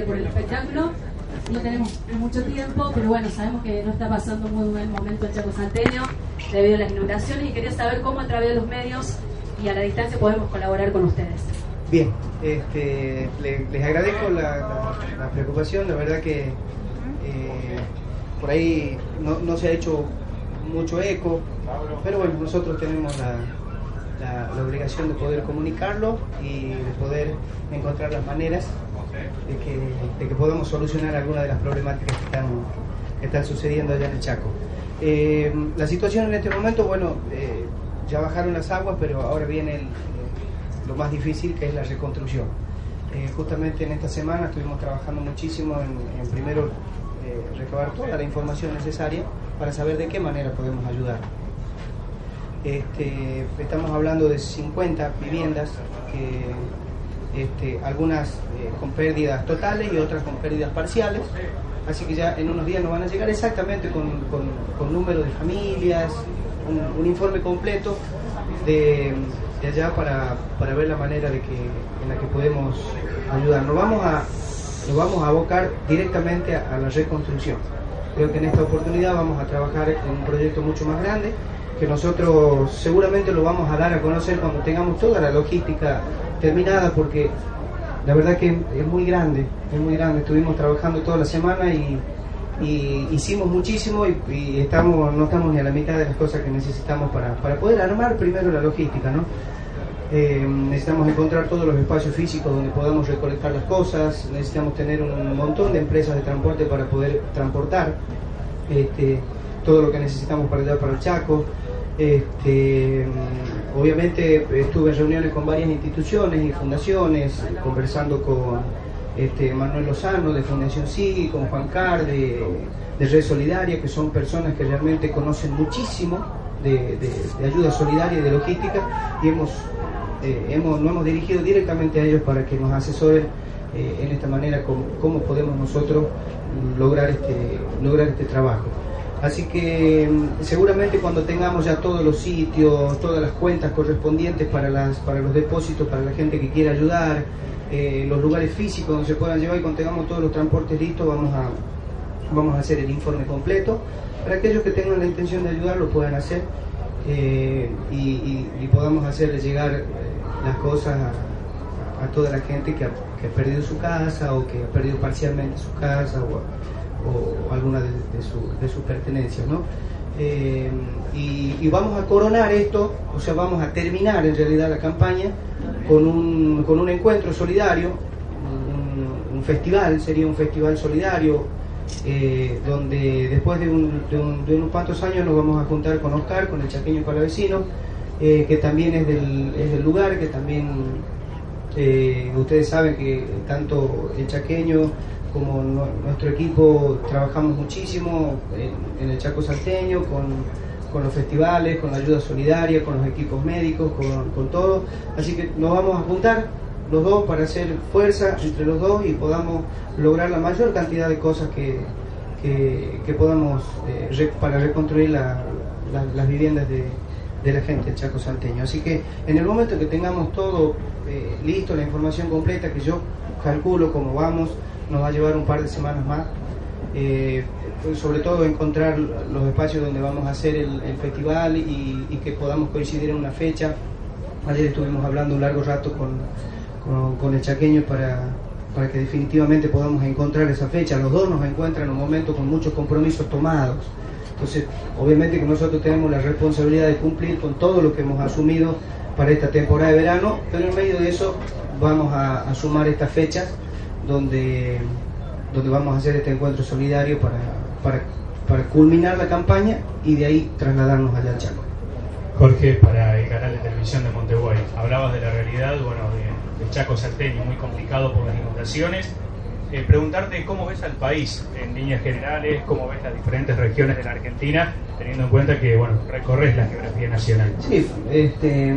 felicitarte por el espectáculo. No tenemos mucho tiempo, pero bueno, sabemos que no está pasando muy buen momento en Chaco Santeño debido a las inundaciones y quería saber cómo a través de los medios y a la distancia podemos colaborar con ustedes. Bien, este, le- les agradezco la preocupación, la verdad que eh, por ahí no, no se ha hecho mucho eco, pero bueno, nosotros tenemos la, la- la obligación de poder comunicarlo y de poder encontrar las maneras de que, de que podamos solucionar algunas de las problemáticas que están, que están sucediendo allá en el Chaco. Eh, la situación en este momento, bueno, eh, ya bajaron las aguas, pero ahora viene el- lo más difícil que es la reconstrucción. Eh, justamente en esta semana estuvimos trabajando muchísimo en, en primero eh, recabar toda la información necesaria para saber de qué manera podemos ayudar. Este, estamos hablando de 50 viviendas, que, este, algunas eh, con pérdidas totales y otras con pérdidas parciales. Así que ya en unos días nos van a llegar exactamente con, con, con de familias, un, informe completo de, allá para, para ver la manera de que, en la que podemos ayudar. Nos vamos a, nos vamos a abocar directamente a, a la reconstrucción. Creo que en esta oportunidad vamos a trabajar en un proyecto mucho más grande, que nosotros seguramente lo vamos a dar a conocer cuando tengamos toda la logística terminada, porque la verdad que es muy grande, es muy grande. Estuvimos trabajando toda la semana y, hicimos muchísimo y, estamos, no estamos ni a la mitad de las cosas que necesitamos para, para poder armar primero la logística, ¿no? Eh, necesitamos encontrar todos los espacios físicos donde podamos recolectar las cosas, necesitamos tener un montón de empresas de transporte para poder transportar este, todo lo que necesitamos para allá para el Chaco. Este, obviamente estuve en reuniones con varias instituciones y fundaciones, conversando con este, Manuel Lozano de Fundación SIGI, con Juan Car de, de Red Solidaria, que son personas que realmente conocen muchísimo de, de- de ayuda solidaria y de logística, y hemos, eh, hemos, nos hemos dirigido directamente a ellos para que nos asesoren eh, en esta manera cómo, cómo podemos nosotros lograr este, lograr este trabajo. Así que mm, seguramente cuando tengamos ya todos los sitios, todas las cuentas correspondientes para, las, para los depósitos, para la gente que quiera ayudar, eh, los lugares físicos donde se puedan llevar y cuando tengamos todos los transportes listos, vamos a, vamos a hacer el informe completo. Para aquellos que tengan la intención de ayudar, lo puedan hacer eh, y, podamos hacerle llegar eh, las cosas a, a toda la gente que ha, que ha perdido su casa o que ha perdido parcialmente su casa o, o alguna de, su- de sus pertenencias. ¿no? Eh, y, vamos a coronar esto, o sea, vamos a terminar en realidad la campaña con un, con un encuentro solidario, un, un festival, sería un festival solidario, eh, donde después de, un- de un- de unos cuantos años nos vamos a juntar con Oscar, con el chaqueño palavecino, eh, que también es del, es del lugar, que también eh, ustedes saben que tanto el chaqueño como nu- nuestro equipo trabajamos muchísimo en, en el Chaco Salteño, con, con los festivales, con la ayuda solidaria, con los equipos médicos, con, con todo. Así que nos vamos a juntar los dos para hacer fuerza entre los dos y podamos lograr la mayor cantidad de cosas que, que, podamos eh, para reconstruir la- la- las viviendas de, de la gente del Chaco Salteño. Así que en el momento que tengamos todo eh, listo, la información completa, que yo calculo cómo vamos, nos va a llevar un par de semanas más. eh, sobre todo encontrar los espacios donde vamos a hacer el, festival y, que podamos coincidir en una fecha. Ayer estuvimos hablando un largo rato con, con, con el chaqueño para, para que definitivamente podamos encontrar esa fecha. Los dos nos encuentran en un momento con muchos compromisos tomados. Entonces, obviamente que nosotros tenemos la responsabilidad de cumplir con todo lo que hemos asumido para esta temporada de verano, pero en medio de eso vamos a, a sumar estas fechas donde, donde vamos a hacer este encuentro solidario para, para, para culminar la campaña y de ahí trasladarnos allá al Chaco. Jorge, para el canal de televisión de Monteguay, hablabas de la realidad, bueno, el Chaco salteño, muy complicado por las inundaciones. Eh, preguntarte cómo ves al país en líneas generales, cómo ves las diferentes regiones de la Argentina, teniendo en cuenta que bueno recorres la geografía nacional. Sí, este,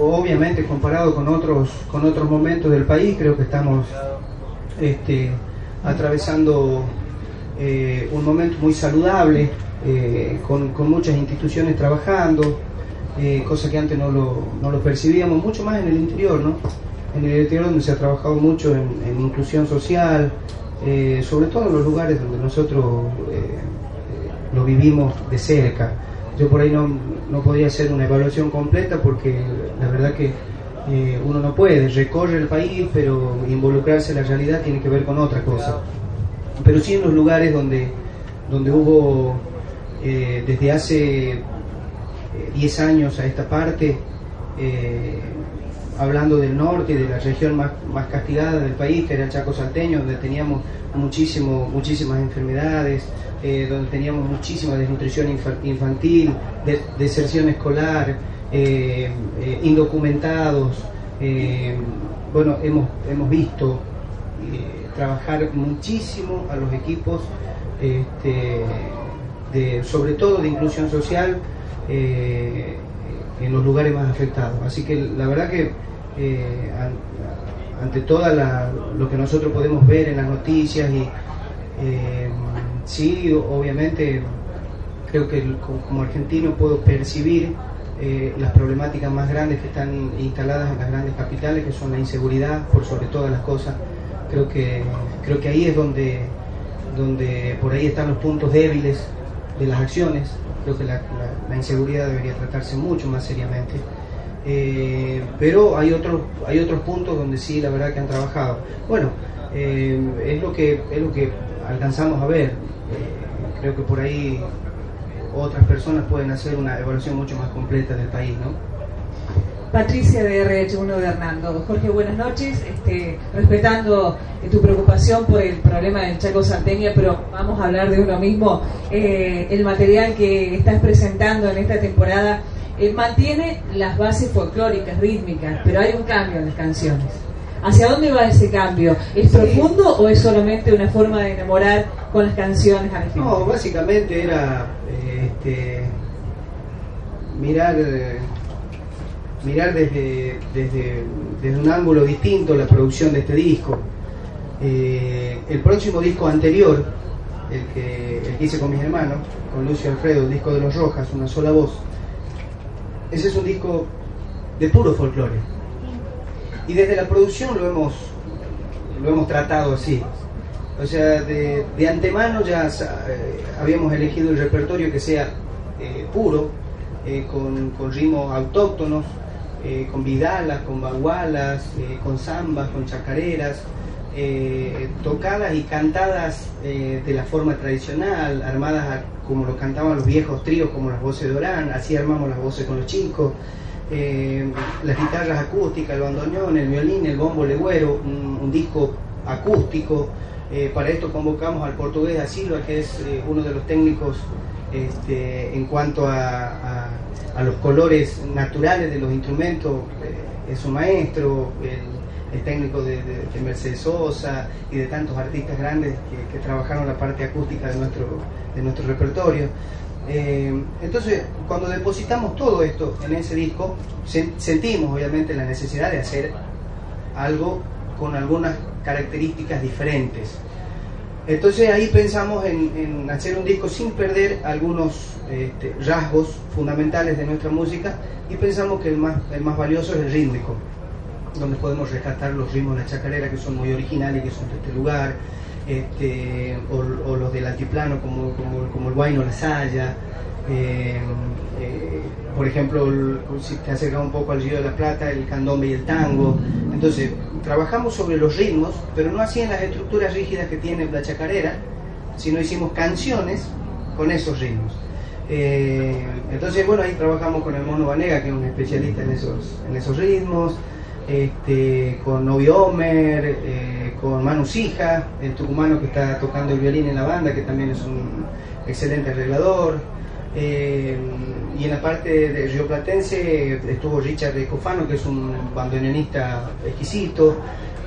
obviamente comparado con otros con otros momentos del país, creo que estamos este, atravesando eh, un momento muy saludable, eh, con, muchas instituciones trabajando, eh, cosa que antes no lo, percibíamos, mucho más en el interior, ¿no? En el interior donde se ha trabajado mucho en, en inclusión social, eh, sobre todo en los lugares donde nosotros lo vivimos de cerca. Yo por ahí no, no podía hacer una evaluación completa porque la verdad que eh, uno no puede, recorre el país, pero involucrarse en la realidad tiene que ver con otra cosa. Pero sí en los lugares donde, donde hubo eh, desde hace eh, 10 años a esta parte, eh, hablando del norte, de la región más, más castigada del país, que era Chaco Salteño, donde teníamos muchísimo, muchísimas enfermedades, eh, donde teníamos muchísima desnutrición infa- infantil, de- deserción escolar, eh, eh, indocumentados. eh, bueno, hemos, hemos visto trabajar muchísimo a los equipos, este, de, sobre todo de inclusión social, en los lugares más afectados. Así que la verdad que an- ante todo lo que nosotros podemos ver en las noticias y sí, obviamente creo que como argentino puedo percibir eh, las problemáticas más grandes que están instaladas en las grandes capitales, que son la inseguridad por sobre todas las cosas. Creo que, creo que ahí es donde, donde por ahí están los puntos débiles de las acciones. Creo que la, la- la inseguridad debería tratarse mucho más seriamente. Eh, pero hay otros, hay otros puntos donde sí, la verdad que han trabajado. Bueno, eh, es, lo que, es lo que alcanzamos a ver. Eh, creo que por ahí otras personas pueden hacer una evaluación mucho más completa del país, ¿no? Patricia de RH1 de Hernando. Jorge, buenas noches. Este, respetando eh, tu preocupación por el problema del Chaco Salteña, pero vamos a hablar de uno mismo. Eh, el material que estás presentando en esta temporada eh, mantiene las bases folclóricas, rítmicas, pero hay un cambio en las canciones. ¿Hacia dónde va ese cambio? ¿Es Sí. profundo o es solamente una forma de enamorar con las canciones a la gente? No, básicamente era eh, este, mirar, eh, mirar desde, desde, desde un ángulo distinto la producción de este disco. Eh, el próximo disco anterior, el que, el que hice con mis hermanos, con Lucio Alfredo, el disco de los Rojas, una sola voz, ese es un disco de puro folclore. Y desde la producción lo hemos, lo hemos tratado así. O sea, de, de antemano ya eh, habíamos elegido el repertorio que sea eh, puro, eh, con, con ritmos autóctonos, eh, con vidalas, con bagualas, con zambas, con chacareras, tocadas y cantadas de la forma tradicional, armadas a- como lo cantaban los viejos tríos, como las voces de Orán, así armamos las voces con los chicos. las guitarras acústicas, el bandoneón, el violín, el bombo legüero, un, un disco acústico. Eh, para esto convocamos al portugués da Silva, que es eh, uno de los técnicos este, en cuanto a, los colores naturales de los instrumentos, eh, es un maestro, el, técnico de, de- de Mercedes Sosa y de tantos artistas grandes que, trabajaron la parte acústica de nuestro, de nuestro repertorio. Entonces, cuando depositamos todo esto en ese disco, sen- sentimos obviamente la necesidad de hacer algo con algunas características diferentes. Entonces ahí pensamos en, hacer un disco sin perder algunos este, rasgos fundamentales de nuestra música y pensamos que el más, el más valioso es el rítmico, donde podemos rescatar los ritmos de la chacarera que son muy originales, que son de este lugar, este, o, o los del altiplano como, como, como el guayno, la saya, eh, eh, por ejemplo, si te acercas un poco al Río de la Plata, el candombe y el tango. Entonces, trabajamos sobre los ritmos, pero no así en las estructuras rígidas que tiene la chacarera, sino hicimos canciones con esos ritmos. Eh, entonces, bueno, ahí trabajamos con el Mono Vanega, que es un especialista en esos, en esos ritmos, este, con Novi Homer, eh, con Manu Sija, el tucumano que está tocando el violín en la banda, que también es un excelente arreglador. Eh, y en la parte de Río Platense estuvo Richard Cofano, que es un bandoneonista exquisito.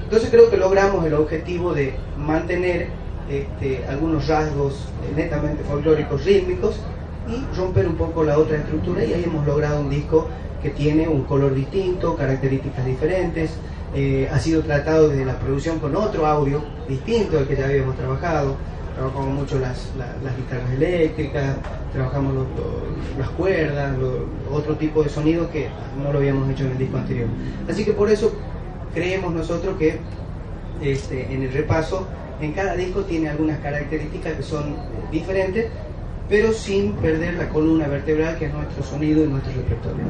Entonces creo que logramos el objetivo de mantener este, algunos rasgos netamente folclóricos rítmicos y romper un poco la otra estructura. Y ahí hemos logrado un disco que tiene un color distinto, características diferentes, eh, ha sido tratado desde la producción con otro audio distinto al que ya habíamos trabajado, trabajamos mucho las, la- las guitarras eléctricas, trabajamos lo- lo- las cuerdas, otro tipo de sonido que no lo habíamos hecho en el disco anterior. Así que por eso creemos nosotros que este, en el repaso, en cada disco tiene algunas características que son diferentes, pero sin perder la columna vertebral que es nuestro sonido y nuestro repertorio.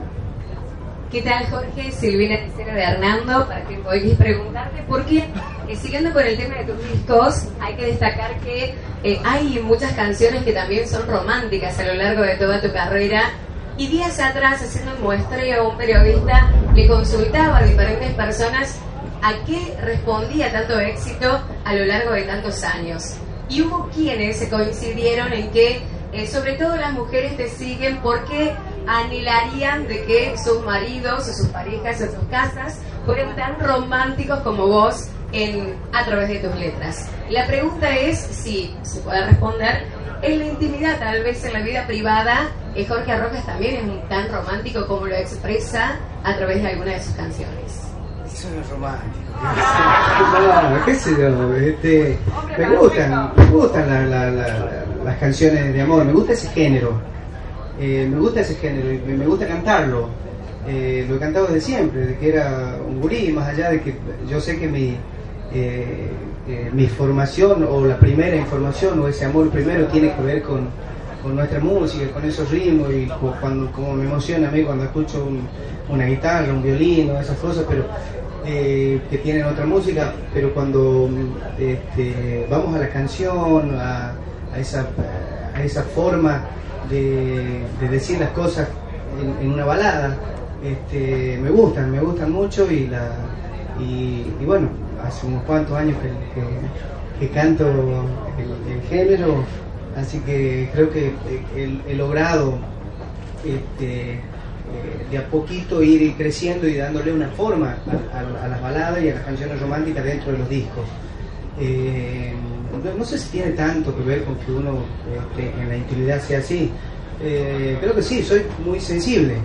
¿Qué tal, Jorge? Silvina Tercera de Hernando, para que podéis preguntarte, porque eh, siguiendo con el tema de tus discos, hay que destacar que eh, hay muchas canciones que también son románticas a lo largo de toda tu carrera. Y días atrás, haciendo un muestreo, un periodista le consultaba a diferentes personas a qué respondía tanto éxito a lo largo de tantos años. Y hubo quienes se coincidieron en que, eh, sobre todo las mujeres te siguen porque anhelarían de que sus maridos o sus parejas o sus casas fueran tan románticos como vos en, a través de tus letras. La pregunta es si se puede responder en la intimidad, tal vez en la vida privada, eh, Jorge Arrojas también es tan romántico como lo expresa a través de alguna de sus canciones. Eso no es romántico. No, qué sé yo, este, me gustan, me gustan la- la- la- las canciones de amor, me gusta ese género, eh, me gusta ese género me gusta cantarlo. Eh, lo he cantado desde siempre, desde que era un gurí, más allá de que yo sé que mi, eh, mi formación o la primera información o ese amor primero tiene que ver con, con nuestra música, con esos ritmos y cu- cuando, como me emociona a mí cuando escucho un- una guitarra, un violín o esas cosas, pero que tienen otra música, pero cuando este, vamos a la canción, a, a esa, a esa forma de, de decir las cosas en, una balada, este, me gustan, me gustan mucho y, la, y, bueno, hace unos cuantos años que, canto el, género, así que creo que he, he logrado este, eh, de a poquito ir creciendo y dándole una forma a las baladas y a las canciones románticas dentro de los discos. Eh, no- sé si tiene tanto que ver con que uno este, en la intimidad sea así. Eh, creo que sí, soy muy sensible.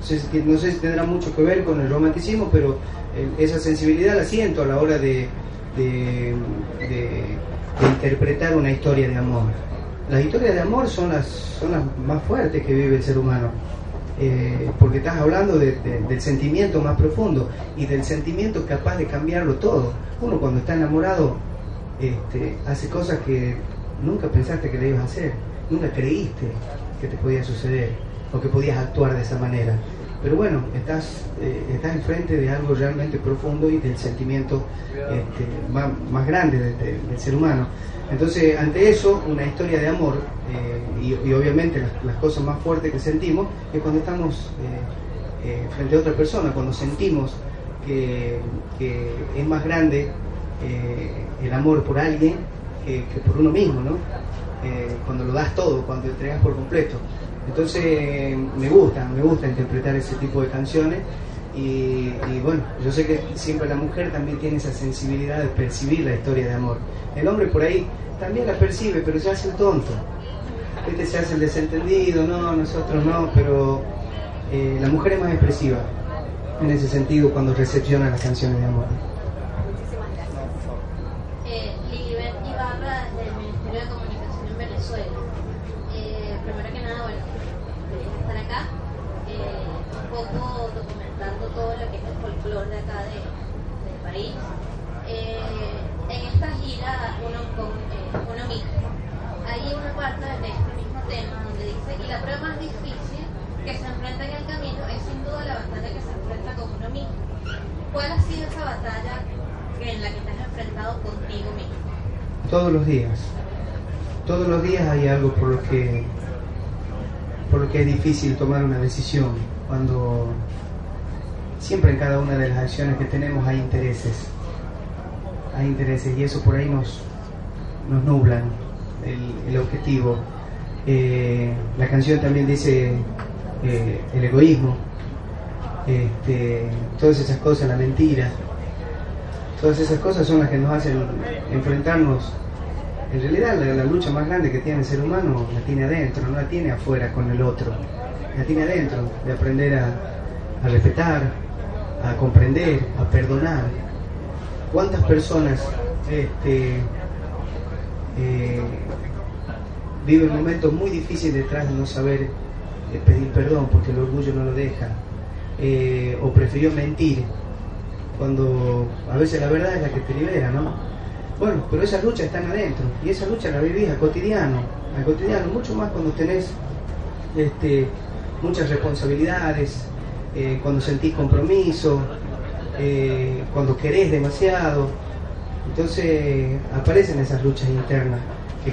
No sé, si- no tendrá mucho que ver con el romanticismo, pero eh, esa sensibilidad la siento a la hora de interpretar una historia de amor. Las historias de amor son las, son las más fuertes que vive el ser humano, eh, porque estás hablando de- de- del sentimiento más profundo y del sentimiento capaz de cambiarlo todo. Uno cuando está enamorado este, hace cosas que nunca pensaste que le ibas a hacer, nunca creíste que te podía suceder o que podías actuar de esa manera. Pero bueno, estás, eh, estás enfrente de algo realmente profundo y del sentimiento este, más, más grande de- de- del ser humano. Entonces, ante eso, una historia de amor, eh, y, obviamente las, las cosas más fuertes que sentimos, es cuando estamos eh, eh, frente a otra persona, cuando sentimos que, que es más grande eh, el amor por alguien que, por uno mismo, ¿no? Eh, cuando lo das todo, cuando te entregas por completo. Entonces me gusta, me gusta interpretar ese tipo de canciones y, y bueno, yo sé que siempre la mujer también tiene esa sensibilidad de percibir la historia de amor. El hombre por ahí también la percibe, pero se hace el tonto. Este se hace el desentendido, no, nosotros no, pero eh, la mujer es más expresiva en ese sentido cuando recepciona las canciones de amor. Muchísimas gracias. Eh, Lilibet Ibarra del Ministerio de Comunicación en Venezuela. Eh, primero que nada, bueno, quería estar acá, eh, un poco documentando todo lo que es el folclore de acá de- del país. Eh, en gira, uno, con, eh, uno mismo, hay una parte de este mismo tema donde dice, y la prueba más difícil que se enfrenta en el camino es sin duda la batalla que se enfrenta con uno mismo. ¿Cuál ha sido esa batalla en la que te has enfrentado contigo mismo? Todos los días. Todos los días hay algo por lo que por lo que es difícil tomar una decisión cuando siempre en cada una de las acciones que tenemos hay intereses. Hay intereses y eso por ahí nos, nos nublan el, objetivo. Eh, la canción también dice eh, el egoísmo, este, todas esas cosas, la mentira, todas esas cosas son las que nos hacen enfrentarnos. En realidad la, la lucha más grande que tiene el ser humano la tiene adentro, no la tiene afuera con el otro, la tiene adentro, de aprender a, a respetar, a comprender, a perdonar. ¿Cuántas personas este, eh, viven momentos muy difíciles detrás de no saber eh, pedir perdón porque el orgullo no lo deja? Eh, o prefirió mentir cuando a veces la verdad es la que te libera, ¿no? Bueno, pero esas luchas están adentro y esa lucha la vivís a cotidiano, al cotidiano, mucho más cuando tenés este, muchas responsabilidades, cuando sentís compromiso, eh, cuando querés demasiado. Entonces aparecen esas luchas internas que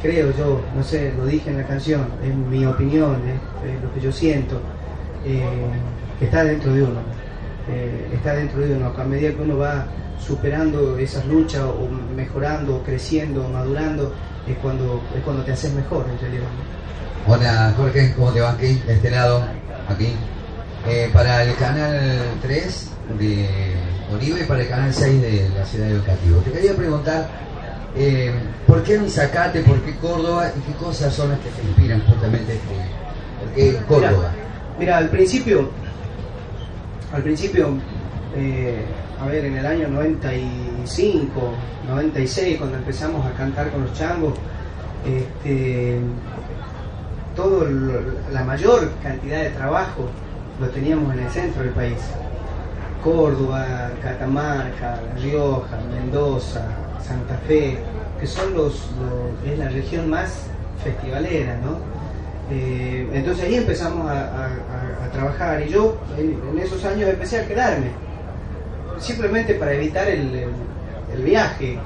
creo yo, no sé, lo dije en la canción, es mi opinión, es, lo que yo siento, eh, que está dentro de uno, eh, está dentro de uno. A medida que uno va superando esas luchas o mejorando, o creciendo, o madurando, es cuando, es cuando te haces mejor en realidad. Hola Jorge, ¿cómo te va aquí? De este lado, aquí. Eh, para el canal 3 de Oliva y para el canal 6 de la Ciudad Educativa. Te quería preguntar, eh, ¿por qué Zacate, por qué Córdoba y qué cosas son las que te inspiran justamente? este- ¿Por qué Córdoba? Mira, al principio, al principio, eh, a ver, en el año 95, 96, cuando empezamos a cantar con los changos, este, todo la mayor cantidad de trabajo lo teníamos en el centro del país. Córdoba, Catamarca, La Rioja, Mendoza, Santa Fe, que son los, es la región más festivalera, ¿no? Eh, entonces ahí empezamos a, trabajar y yo en, esos años empecé a quedarme, simplemente para evitar el, el- el viaje.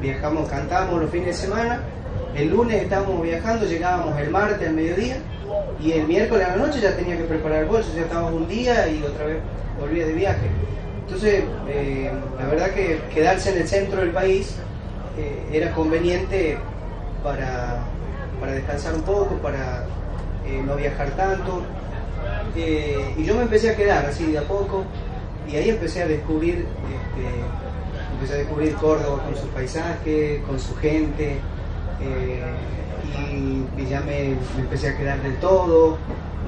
Viajamos, cantamos los fines de semana, el lunes estábamos viajando, llegábamos el martes al mediodía y el miércoles a la noche ya tenía que preparar el bolso, ya estábamos un día y otra vez volvía de viaje. Entonces, eh, la verdad que quedarse en el centro del país eh, era conveniente para, para descansar un poco, para eh, no viajar tanto. Y yo me empecé a quedar así de a poco y ahí empecé a descubrir, este, empecé a descubrir Córdoba con su paisaje, con su gente. Eh, y, ya me, empecé a quedar del todo,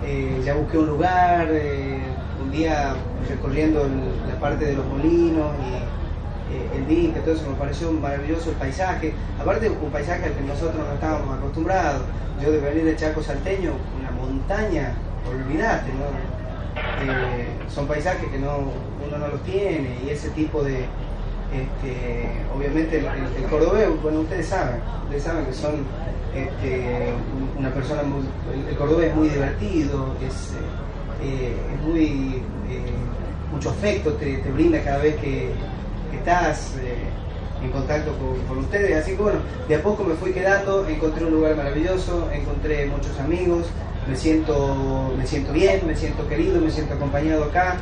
eh, ya busqué un lugar, eh, un día recorriendo la parte de los molinos y el dique, todo eso me pareció maravilloso el paisaje, aparte un paisaje al que nosotros no estábamos acostumbrados, yo de venir de Chaco Salteño, una montaña, olvídate, ¿no? Son paisajes que no, uno no los tiene y ese tipo de, este, obviamente el, el- cordobés, bueno, ustedes saben, ustedes saben que son este, un- una persona muy, el, el es muy divertido, es, eh, muy, eh, mucho afecto te, te brinda cada vez que, que estás eh, en contacto con, con ustedes, así que bueno, de a poco me fui quedando, encontré un lugar maravilloso, encontré muchos amigos, me siento, me siento bien, me siento querido, me siento acompañado acá.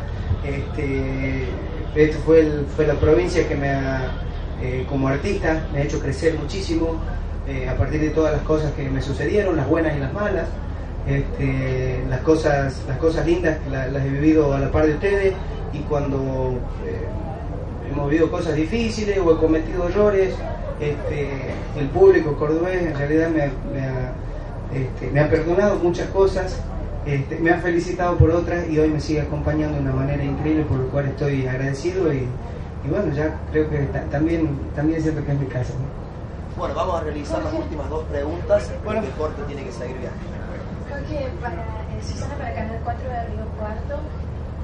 Este, esto fue, fue la provincia que me ha, eh, como artista, me ha hecho crecer muchísimo eh, a partir de todas las cosas que me sucedieron, las buenas y las malas. Este, las cosas las cosas lindas la- las, he vivido a la par de ustedes y cuando eh, hemos vivido cosas difíciles o he cometido errores este, el público cordobés en realidad me, ha- me ha, este, me ha perdonado muchas cosas este, me ha felicitado por otras y hoy me sigue acompañando de una manera increíble por lo cual estoy agradecido y, y bueno ya creo que ta- también también siento que es mi casa ¿no? Bueno, vamos a realizar las últimas dos preguntas. Bueno. Bueno, Jorge tiene que seguir viajando. Jorge, para eh, Susana para Canal 4 de Río Cuarto,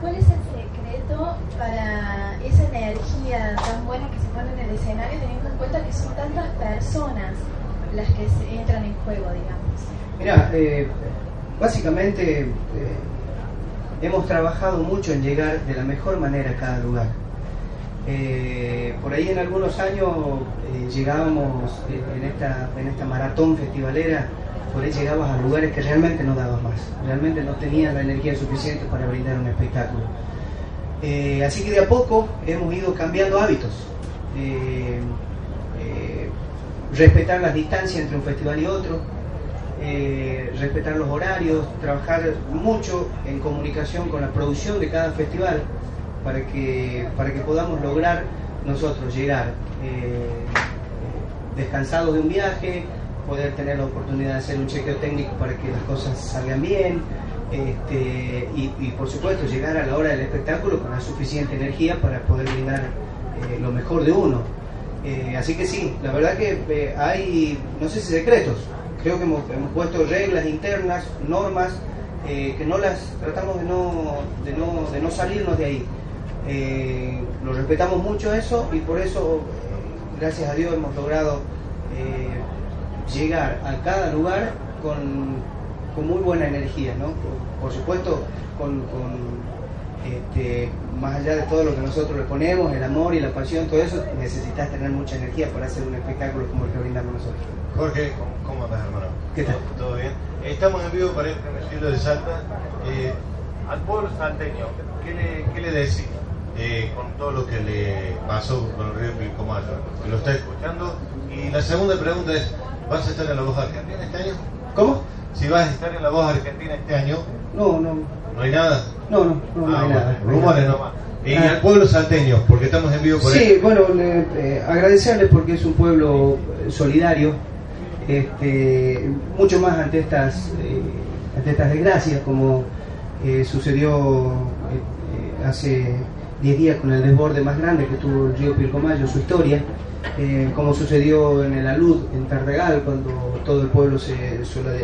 ¿cuál es el secreto para esa energía tan buena que se pone en el escenario teniendo en cuenta que son tantas personas las que se entran en juego, digamos? Mira, eh, básicamente eh, hemos trabajado mucho en llegar de la mejor manera a cada lugar. Eh, por ahí en algunos años eh, llegábamos en, esta, en esta maratón festivalera, por ahí llegabas a lugares que realmente no dabas más, realmente no tenías la energía suficiente para brindar un espectáculo. Así que de a poco hemos ido cambiando hábitos. Respetar las distancias entre un festival y otro, eh, respetar los horarios, trabajar mucho en comunicación con la producción de cada festival para que, para que podamos lograr nosotros llegar eh, descansados de un viaje, poder tener la oportunidad de hacer un chequeo técnico para que las cosas salgan bien este, y, por supuesto llegar a la hora del espectáculo con la suficiente energía para poder brindar eh, lo mejor de uno. Así que sí, la verdad que hay, no sé si secretos, creo que hemos, hemos puesto reglas internas, normas, eh, que no las tratamos de no, de no, de no salirnos de ahí. Eh, lo respetamos mucho eso y por eso, gracias a Dios, hemos logrado eh, llegar a cada lugar con, con muy buena energía, ¿no? Por, supuesto, con, este, más allá de todo lo que nosotros le ponemos, el amor y la pasión, todo eso, necesitas tener mucha energía para hacer un espectáculo como el que brindamos nosotros. Jorge, ¿cómo andas, hermano? ¿Qué tal? ¿Todo, todo bien? Estamos en vivo para este cielo de Salta. Eh, al pueblo salteño, ¿qué le, qué le decís eh, con todo lo que le pasó con el río Pilcomayo? Que lo está escuchando. Y la segunda pregunta es, ¿vas a estar en la voz argentina este año? ¿Cómo? Si vas a estar en la voz argentina este año, No, no, ¿no hay nada? no, no, no, no Ah, hay bueno, nada. rumores nomás. Y Ah. al pueblo salteño, porque estamos en vivo por Sí, ahí. bueno, le- eh, agradecerles porque es un pueblo eh, solidario, este, mucho más ante estas, eh, ante estas desgracias, como eh, sucedió hace 10 días con el desborde más grande que tuvo el río Pilcomayo, su historia, eh, como sucedió en el Alud, en Tartagal, cuando todo el pueblo se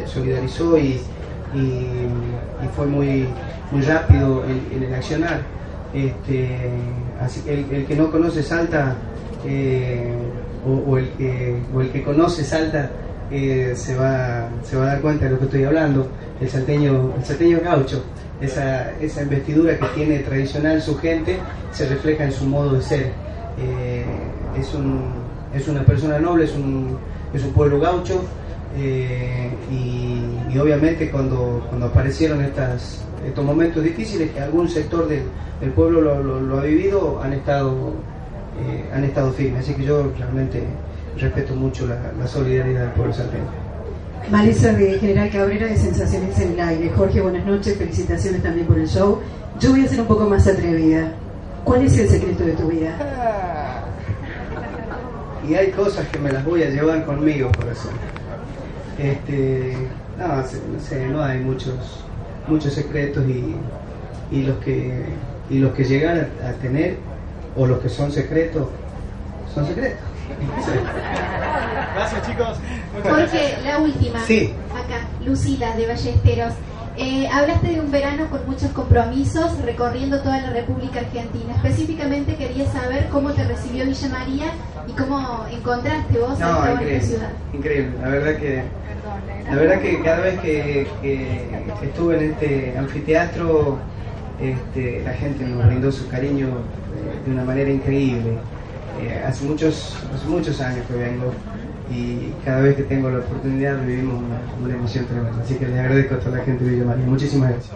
solidarizó y, y- fue muy, muy rápido en, el accionar. Este, así el, que no conoce Salta eh, o, o el que, o el que conoce Salta eh, se, va, se va a dar cuenta de lo que estoy hablando. El salteño, el salteño gaucho, esa, esa investidura que tiene tradicional su gente se refleja en su modo de ser. Eh, es, un, es una persona noble, es un, es un pueblo gaucho eh, y, y obviamente cuando, cuando aparecieron estas, estos momentos difíciles que algún sector del, del pueblo lo, lo- lo ha vivido, han estado, eh, han estado firmes. Así que yo realmente respeto mucho la, la solidaridad del pueblo salteño. Marisa de General Cabrera de Sensaciones en el Aire. Jorge, buenas noches, felicitaciones también por el show. Yo voy a ser un poco más atrevida. ¿Cuál es el secreto de tu vida? Y hay cosas que me las voy a llevar conmigo, corazón. Este, no, se- no sé, no hay muchos, muchos secretos y, y los que y los que llegan a, a tener o los que son secretos son secretos. Gracias, chicos. Jorge, la última. Sí. Acá, Lucila de Ballesteros. Eh, hablaste de un verano con muchos compromisos recorriendo toda la República Argentina. Específicamente quería saber cómo te recibió Villa María y cómo encontraste vos a No, esta bonita increíble, ciudad. increíble. La verdad que la verdad que cada vez que, que estuve en este anfiteatro, este, la gente nos brindó su cariño eh, de una manera increíble. Eh, hace muchos hace muchos años que vengo y cada vez que tengo la oportunidad vivimos una, emoción tremenda. Así que les agradezco a toda la gente de Villa María. Muchísimas gracias.